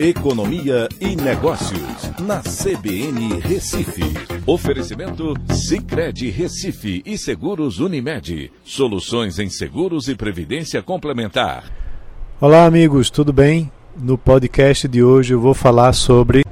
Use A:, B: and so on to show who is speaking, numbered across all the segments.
A: Economia e Negócios, na CBN Recife. Oferecimento Cicred Recife e Seguros Unimed. Soluções em seguros e previdência complementar.
B: Olá, amigos, tudo bem? No podcast de hoje eu vou falar sobre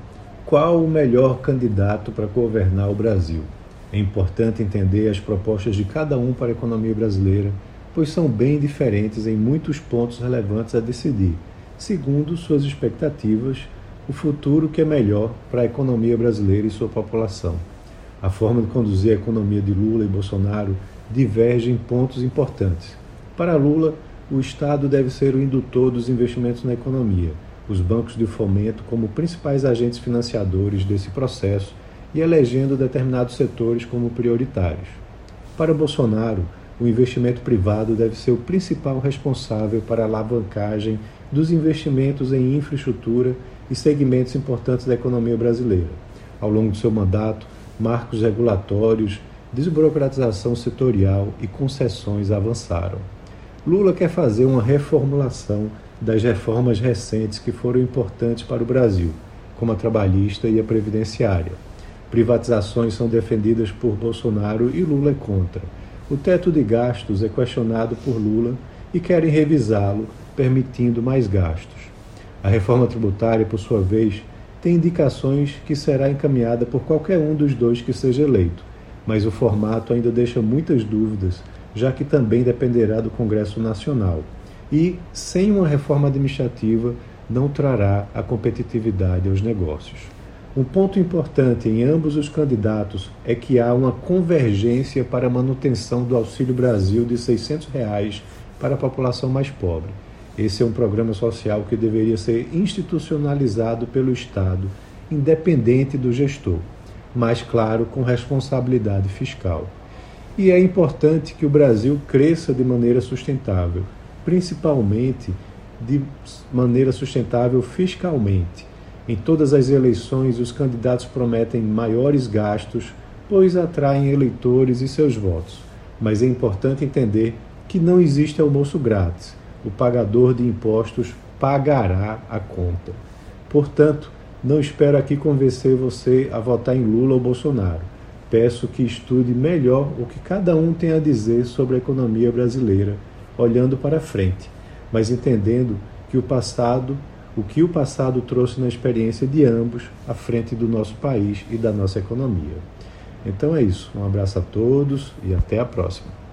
B: qual o melhor candidato para governar o Brasil. É importante entender as propostas de cada um para a economia brasileira, pois são bem diferentes em muitos pontos relevantes a decidir segundo suas expectativas, o futuro que é melhor para a economia brasileira e sua população. A forma de conduzir a economia de Lula e Bolsonaro diverge em pontos importantes. Para Lula, o Estado deve ser o indutor dos investimentos na economia, os bancos de fomento como principais agentes financiadores desse processo e elegendo determinados setores como prioritários. Para Bolsonaro, o investimento privado deve ser o principal responsável para a alavancagem dos investimentos em infraestrutura e segmentos importantes da economia brasileira. Ao longo do seu mandato, marcos regulatórios, desburocratização setorial e concessões avançaram. Lula quer fazer uma reformulação das reformas recentes que foram importantes para o Brasil, como a trabalhista e a previdenciária. Privatizações são defendidas por Bolsonaro e Lula é contra. O teto de gastos é questionado por Lula e querem revisá-lo permitindo mais gastos. A reforma tributária, por sua vez, tem indicações que será encaminhada por qualquer um dos dois que seja eleito, mas o formato ainda deixa muitas dúvidas, já que também dependerá do Congresso Nacional. E, sem uma reforma administrativa, não trará a competitividade aos negócios. Um ponto importante em ambos os candidatos é que há uma convergência para a manutenção do Auxílio Brasil de 600 reais para a população mais pobre. Esse é um programa social que deveria ser institucionalizado pelo Estado, independente do gestor, mas, claro, com responsabilidade fiscal. E é importante que o Brasil cresça de maneira sustentável, principalmente de maneira sustentável fiscalmente. Em todas as eleições, os candidatos prometem maiores gastos, pois atraem eleitores e seus votos. Mas é importante entender que não existe almoço grátis o pagador de impostos pagará a conta. Portanto, não espero aqui convencer você a votar em Lula ou Bolsonaro. Peço que estude melhor o que cada um tem a dizer sobre a economia brasileira, olhando para frente, mas entendendo que o passado, o que o passado trouxe na experiência de ambos à frente do nosso país e da nossa economia. Então é isso. Um abraço a todos e até a próxima.